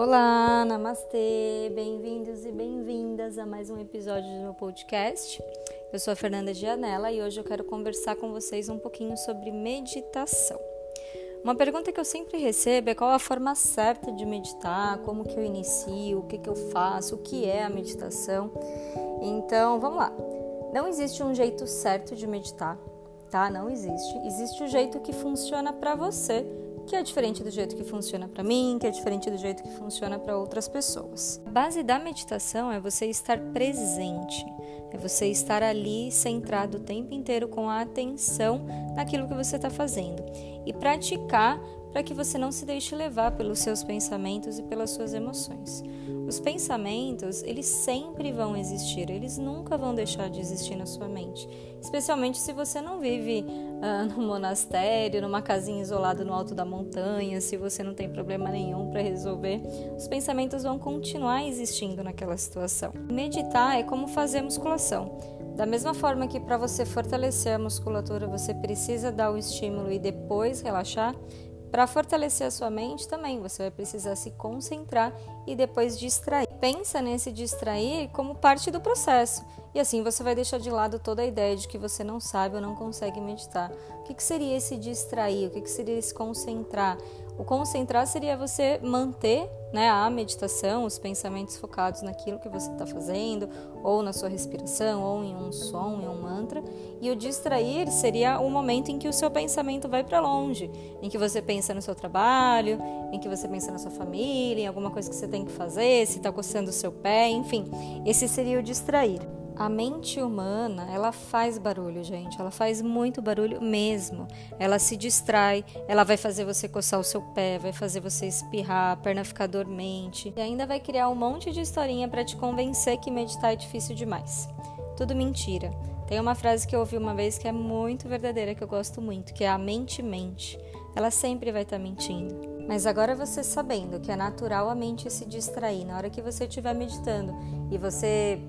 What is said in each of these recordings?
Olá, namastê, bem-vindos e bem-vindas a mais um episódio do meu podcast. Eu sou a Fernanda Gianella e hoje eu quero conversar com vocês um pouquinho sobre meditação. Uma pergunta que eu sempre recebo é qual a forma certa de meditar, como que eu inicio, o que que eu faço, o que é a meditação. Então, vamos lá. Não existe um jeito certo de meditar, tá? Não existe. Existe o jeito que funciona para você que é diferente do jeito que funciona para mim, que é diferente do jeito que funciona para outras pessoas. A base da meditação é você estar presente, é você estar ali centrado o tempo inteiro com a atenção naquilo que você está fazendo e praticar para que você não se deixe levar pelos seus pensamentos e pelas suas emoções. Os pensamentos, eles sempre vão existir, eles nunca vão deixar de existir na sua mente. Especialmente se você não vive uh, num monastério, numa casinha isolada no alto da montanha, se você não tem problema nenhum para resolver, os pensamentos vão continuar existindo naquela situação. Meditar é como fazer musculação. Da mesma forma que para você fortalecer a musculatura você precisa dar o estímulo e depois relaxar, para fortalecer a sua mente também, você vai precisar se concentrar e depois distrair. Pensa nesse distrair como parte do processo. E assim você vai deixar de lado toda a ideia de que você não sabe ou não consegue meditar. O que, que seria esse distrair? O que, que seria esse concentrar? O concentrar seria você manter né, a meditação, os pensamentos focados naquilo que você está fazendo, ou na sua respiração, ou em um som, em um mantra. E o distrair seria o momento em que o seu pensamento vai para longe, em que você pensa no seu trabalho, em que você pensa na sua família, em alguma coisa que você tem que fazer, se está coçando o seu pé, enfim. Esse seria o distrair. A mente humana, ela faz barulho, gente. Ela faz muito barulho mesmo. Ela se distrai, ela vai fazer você coçar o seu pé, vai fazer você espirrar, a perna ficar dormente e ainda vai criar um monte de historinha para te convencer que meditar é difícil demais. Tudo mentira. Tem uma frase que eu ouvi uma vez que é muito verdadeira, que eu gosto muito, que é a mente mente. Ela sempre vai estar tá mentindo. Mas agora você sabendo que é natural a mente se distrair na hora que você estiver meditando e você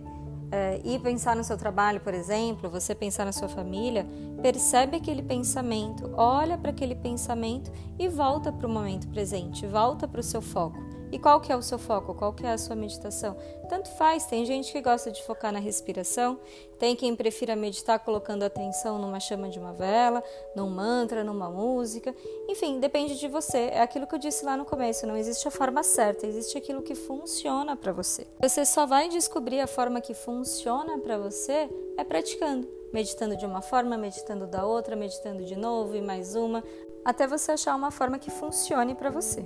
é, e pensar no seu trabalho, por exemplo, você pensar na sua família, percebe aquele pensamento, olha para aquele pensamento e volta para o momento presente, volta para o seu foco. E qual que é o seu foco? Qual que é a sua meditação? Tanto faz, tem gente que gosta de focar na respiração, tem quem prefira meditar colocando atenção numa chama de uma vela, num mantra, numa música. Enfim, depende de você. É aquilo que eu disse lá no começo, não existe a forma certa, existe aquilo que funciona para você. Você só vai descobrir a forma que funciona para você é praticando meditando de uma forma, meditando da outra, meditando de novo e mais uma, até você achar uma forma que funcione para você.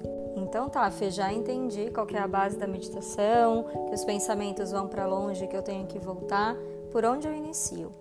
Então tá, Fê, já entendi qual é a base da meditação, que os pensamentos vão para longe, que eu tenho que voltar. Por onde eu inicio?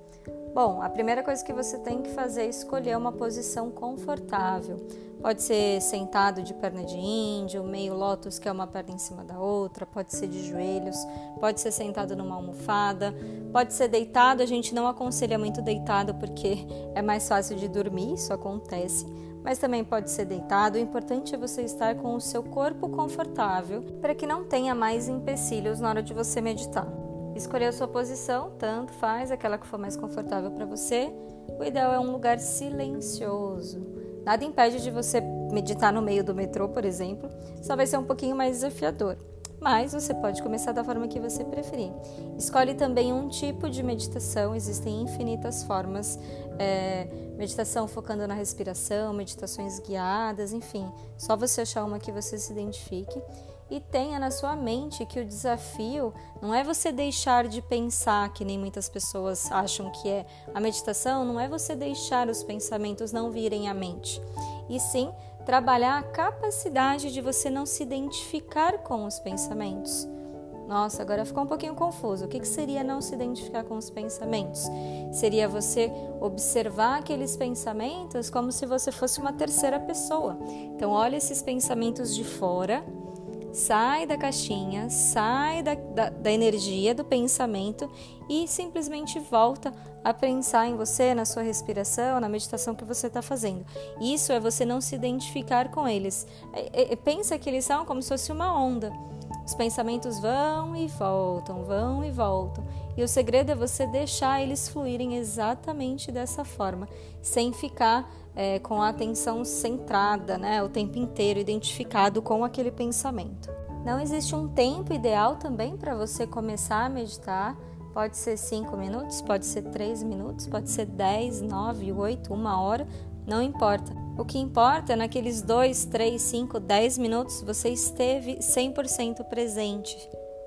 Bom, a primeira coisa que você tem que fazer é escolher uma posição confortável. Pode ser sentado de perna de índio, meio lótus, que é uma perna em cima da outra, pode ser de joelhos, pode ser sentado numa almofada, pode ser deitado. A gente não aconselha muito deitado porque é mais fácil de dormir, isso acontece mas também pode ser deitado. O importante é você estar com o seu corpo confortável para que não tenha mais empecilhos na hora de você meditar. Escolher a sua posição, tanto faz aquela que for mais confortável para você. O ideal é um lugar silencioso. Nada impede de você meditar no meio do metrô, por exemplo, só vai ser um pouquinho mais desafiador mas você pode começar da forma que você preferir. Escolhe também um tipo de meditação, existem infinitas formas, é, meditação focando na respiração, meditações guiadas, enfim, só você achar uma que você se identifique e tenha na sua mente que o desafio não é você deixar de pensar, que nem muitas pessoas acham que é. A meditação não é você deixar os pensamentos não virem à mente, e sim trabalhar a capacidade de você não se identificar com os pensamentos. Nossa, agora ficou um pouquinho confuso. O que, seria não se identificar com os pensamentos? Seria você observar aqueles pensamentos como se você fosse uma terceira pessoa. Então, olha esses pensamentos de fora sai da caixinha, sai da, da, da, energia do pensamento e simplesmente volta a pensar em você, na sua respiração, na meditação que você está fazendo. Isso é você não se identificar com eles. É, é, pensa que eles são como se fosse uma onda. Os pensamentos vão e voltam, vão e voltam. E o segredo é você deixar eles fluírem exatamente dessa forma, sem ficar é, com a atenção centrada, né, o tempo inteiro identificado com aquele pensamento. Não existe um tempo ideal também para você começar a meditar. Pode ser 5 minutos, pode ser 3 minutos, pode ser 10, 9, 8, uma hora, não importa. O que importa é naqueles 2, 3, 5, 10 minutos você esteve 100% presente,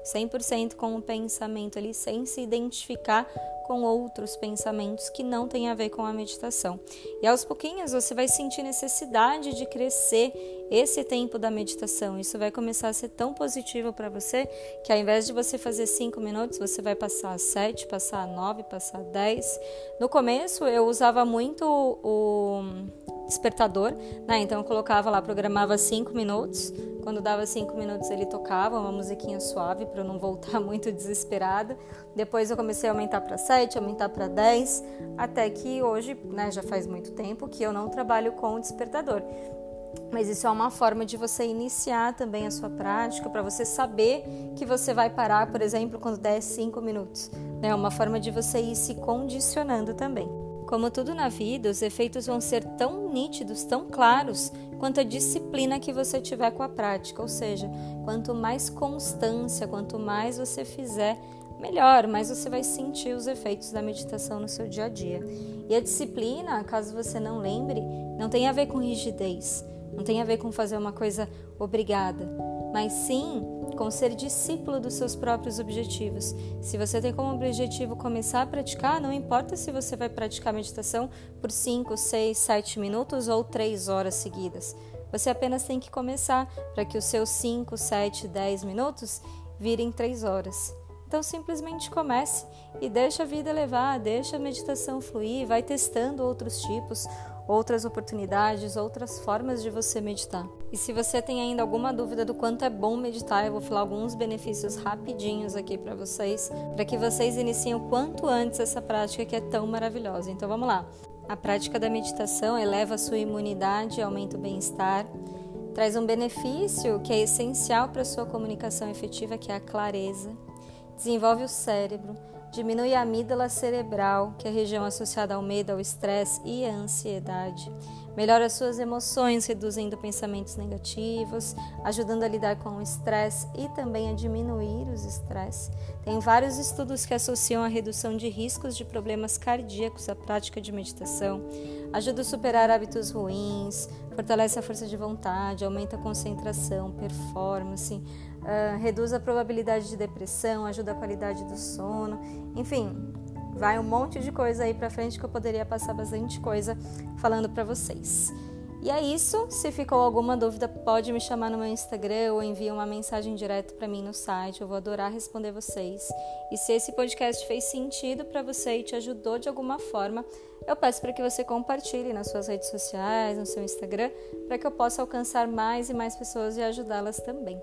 100% com o pensamento ali, sem se identificar com outros pensamentos que não têm a ver com a meditação. E aos pouquinhos você vai sentir necessidade de crescer esse tempo da meditação. Isso vai começar a ser tão positivo para você que ao invés de você fazer 5 minutos, você vai passar a 7, passar a 9, passar a 10. No começo eu usava muito o despertador, né? Então eu colocava lá, programava 5 minutos. Quando dava 5 minutos ele tocava uma musiquinha suave para eu não voltar muito desesperada. Depois eu comecei a aumentar para 7, aumentar para 10, até que hoje, né, já faz muito tempo que eu não trabalho com o despertador. Mas isso é uma forma de você iniciar também a sua prática, para você saber que você vai parar, por exemplo, quando der 5 minutos. É né? uma forma de você ir se condicionando também. Como tudo na vida, os efeitos vão ser tão nítidos, tão claros, quanto a disciplina que você tiver com a prática. Ou seja, quanto mais constância, quanto mais você fizer, melhor, mais você vai sentir os efeitos da meditação no seu dia a dia. E a disciplina, caso você não lembre, não tem a ver com rigidez, não tem a ver com fazer uma coisa obrigada, mas sim com ser discípulo dos seus próprios objetivos. Se você tem como objetivo começar a praticar, não importa se você vai praticar meditação por 5, 6, 7 minutos ou 3 horas seguidas. Você apenas tem que começar para que os seus 5, 7, 10 minutos virem 3 horas. Então simplesmente comece e deixa a vida levar, deixa a meditação fluir, vai testando outros tipos, outras oportunidades, outras formas de você meditar. E se você tem ainda alguma dúvida do quanto é bom meditar, eu vou falar alguns benefícios rapidinhos aqui para vocês, para que vocês iniciem o quanto antes essa prática que é tão maravilhosa. Então vamos lá. A prática da meditação eleva a sua imunidade, aumenta o bem-estar, traz um benefício que é essencial para a sua comunicação efetiva, que é a clareza, desenvolve o cérebro, diminui a amígdala cerebral, que é a região associada ao medo, ao estresse e à ansiedade. Melhora suas emoções, reduzindo pensamentos negativos, ajudando a lidar com o estresse e também a diminuir os estresses. Tem vários estudos que associam a redução de riscos de problemas cardíacos à prática de meditação. Ajuda a superar hábitos ruins, fortalece a força de vontade, aumenta a concentração, performance, uh, reduz a probabilidade de depressão, ajuda a qualidade do sono, enfim, vai um monte de coisa aí para frente que eu poderia passar bastante coisa falando para vocês. E é isso. Se ficou alguma dúvida, pode me chamar no meu Instagram ou envia uma mensagem direto para mim no site. Eu vou adorar responder vocês. E se esse podcast fez sentido para você e te ajudou de alguma forma, eu peço para que você compartilhe nas suas redes sociais, no seu Instagram, para que eu possa alcançar mais e mais pessoas e ajudá-las também.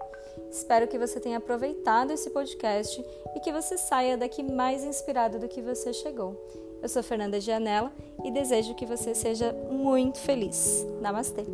Espero que você tenha aproveitado esse podcast e que você saia daqui mais inspirado do que você chegou. Eu sou Fernanda Gianella e desejo que você seja muito feliz. Namastê!